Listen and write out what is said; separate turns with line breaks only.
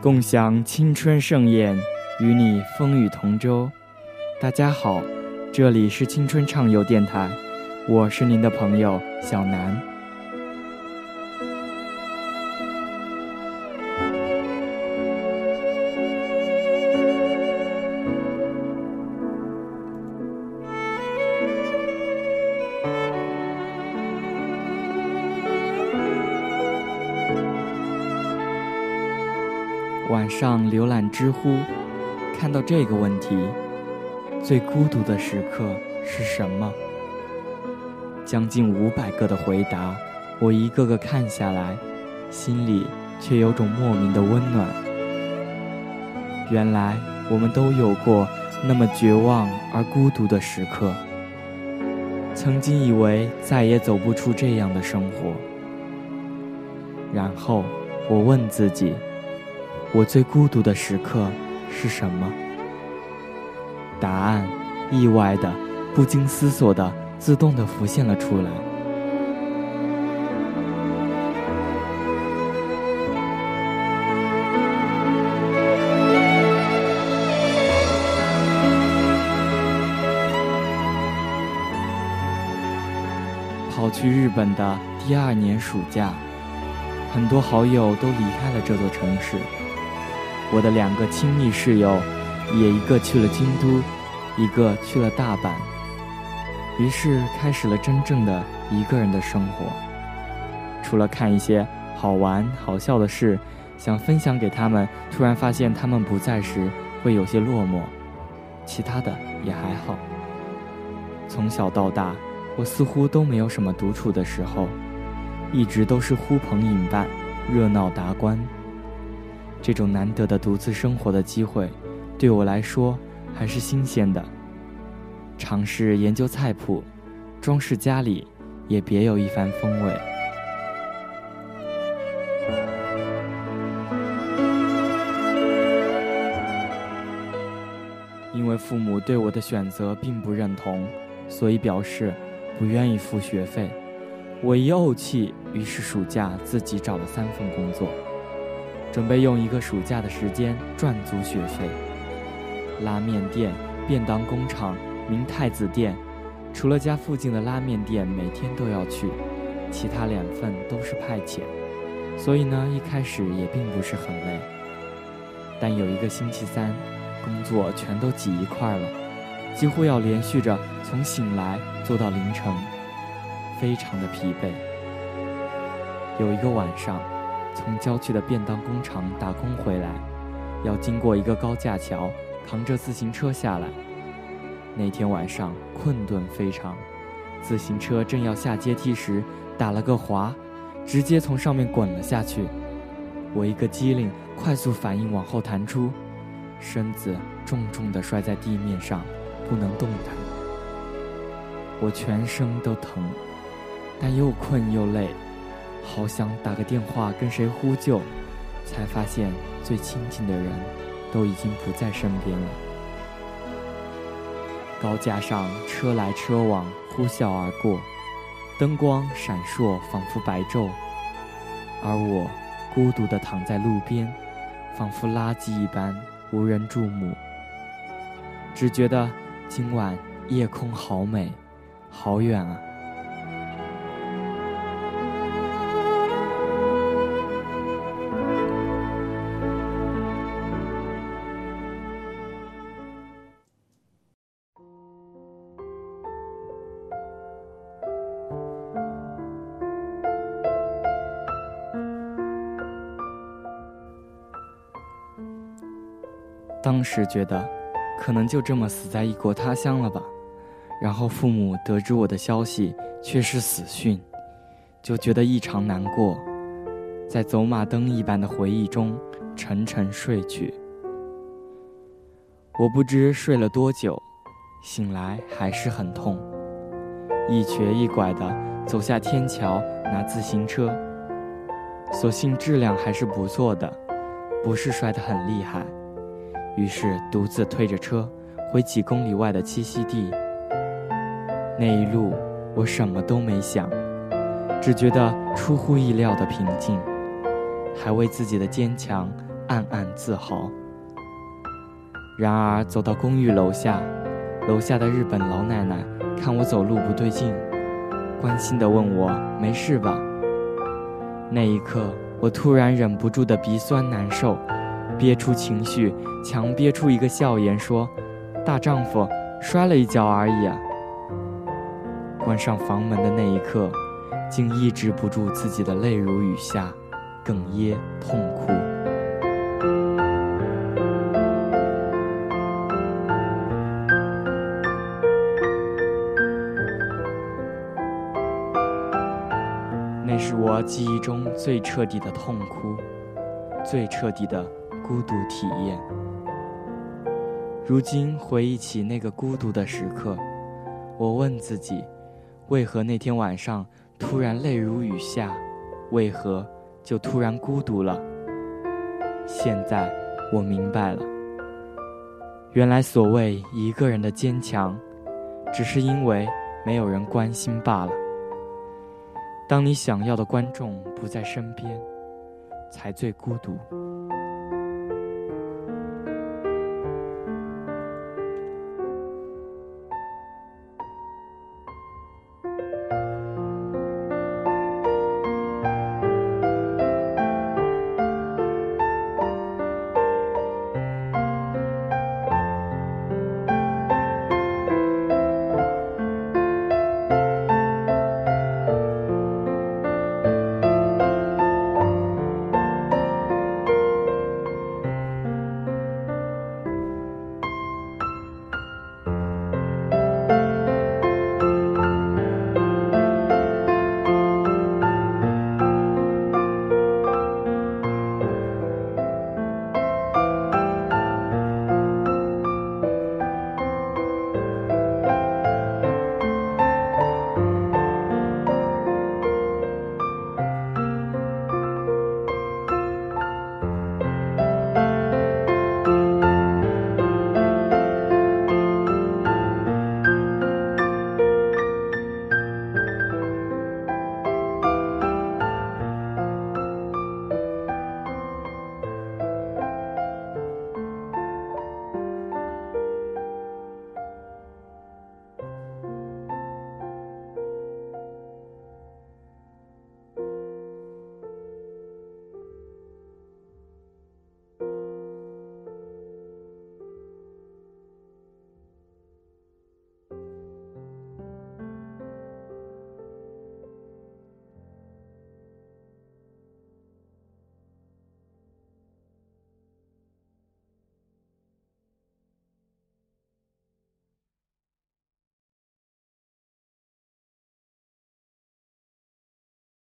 共享青春盛宴，与你风雨同舟。大家好，这里是青春畅游电台，我是您的朋友小南。晚上浏览知乎，看到这个问题：最孤独的时刻是什么？将近五百个的回答，我一个个看下来，心里却有种莫名的温暖。原来我们都有过那么绝望而孤独的时刻，曾经以为再也走不出这样的生活，然后我问自己。我最孤独的时刻是什么？答案意外的、不经思索的、自动的浮现了出来。跑去日本的第二年暑假，很多好友都离开了这座城市。我的两个亲密室友，也一个去了京都，一个去了大阪。于是开始了真正的一个人的生活。除了看一些好玩好笑的事，想分享给他们，突然发现他们不在时，会有些落寞。其他的也还好。从小到大，我似乎都没有什么独处的时候，一直都是呼朋引伴，热闹达观。这种难得的独自生活的机会，对我来说还是新鲜的。尝试研究菜谱，装饰家里，也别有一番风味。因为父母对我的选择并不认同，所以表示不愿意付学费。我一怄气，于是暑假自己找了三份工作。准备用一个暑假的时间赚足学费。拉面店、便当工厂、明太子店，除了家附近的拉面店每天都要去，其他两份都是派遣，所以呢，一开始也并不是很累。但有一个星期三，工作全都挤一块了，几乎要连续着从醒来做到凌晨，非常的疲惫。有一个晚上。从郊区的便当工厂打工回来，要经过一个高架桥，扛着自行车下来。那天晚上困顿非常，自行车正要下阶梯时打了个滑，直接从上面滚了下去。我一个机灵，快速反应往后弹出，身子重重地摔在地面上，不能动弹。我全身都疼，但又困又累。好想打个电话跟谁呼救，才发现最亲近的人都已经不在身边了。高架上车来车往，呼啸而过，灯光闪烁，仿佛白昼，而我孤独地躺在路边，仿佛垃圾一般无人注目。只觉得今晚夜空好美，好远啊。当时觉得，可能就这么死在异国他乡了吧。然后父母得知我的消息却是死讯，就觉得异常难过，在走马灯一般的回忆中沉沉睡去。我不知睡了多久，醒来还是很痛，一瘸一拐的走下天桥拿自行车，所幸质量还是不错的，不是摔得很厉害。于是独自推着车回几公里外的栖息地。那一路我什么都没想，只觉得出乎意料的平静，还为自己的坚强暗暗自豪。然而走到公寓楼下，楼下的日本老奶奶看我走路不对劲，关心地问我没事吧？那一刻，我突然忍不住的鼻酸难受，憋出情绪，强憋出一个笑颜，说：“大丈夫摔了一跤而已。”关上房门的那一刻，竟抑制不住自己的泪如雨下，哽咽痛哭。那是我记忆中最彻底的痛哭，最彻底的孤独体验。如今回忆起那个孤独的时刻，我问自己。为何那天晚上突然泪如雨下？为何就突然孤独了？现在我明白了，原来所谓一个人的坚强，只是因为没有人关心罢了。当你想要的观众不在身边，才最孤独。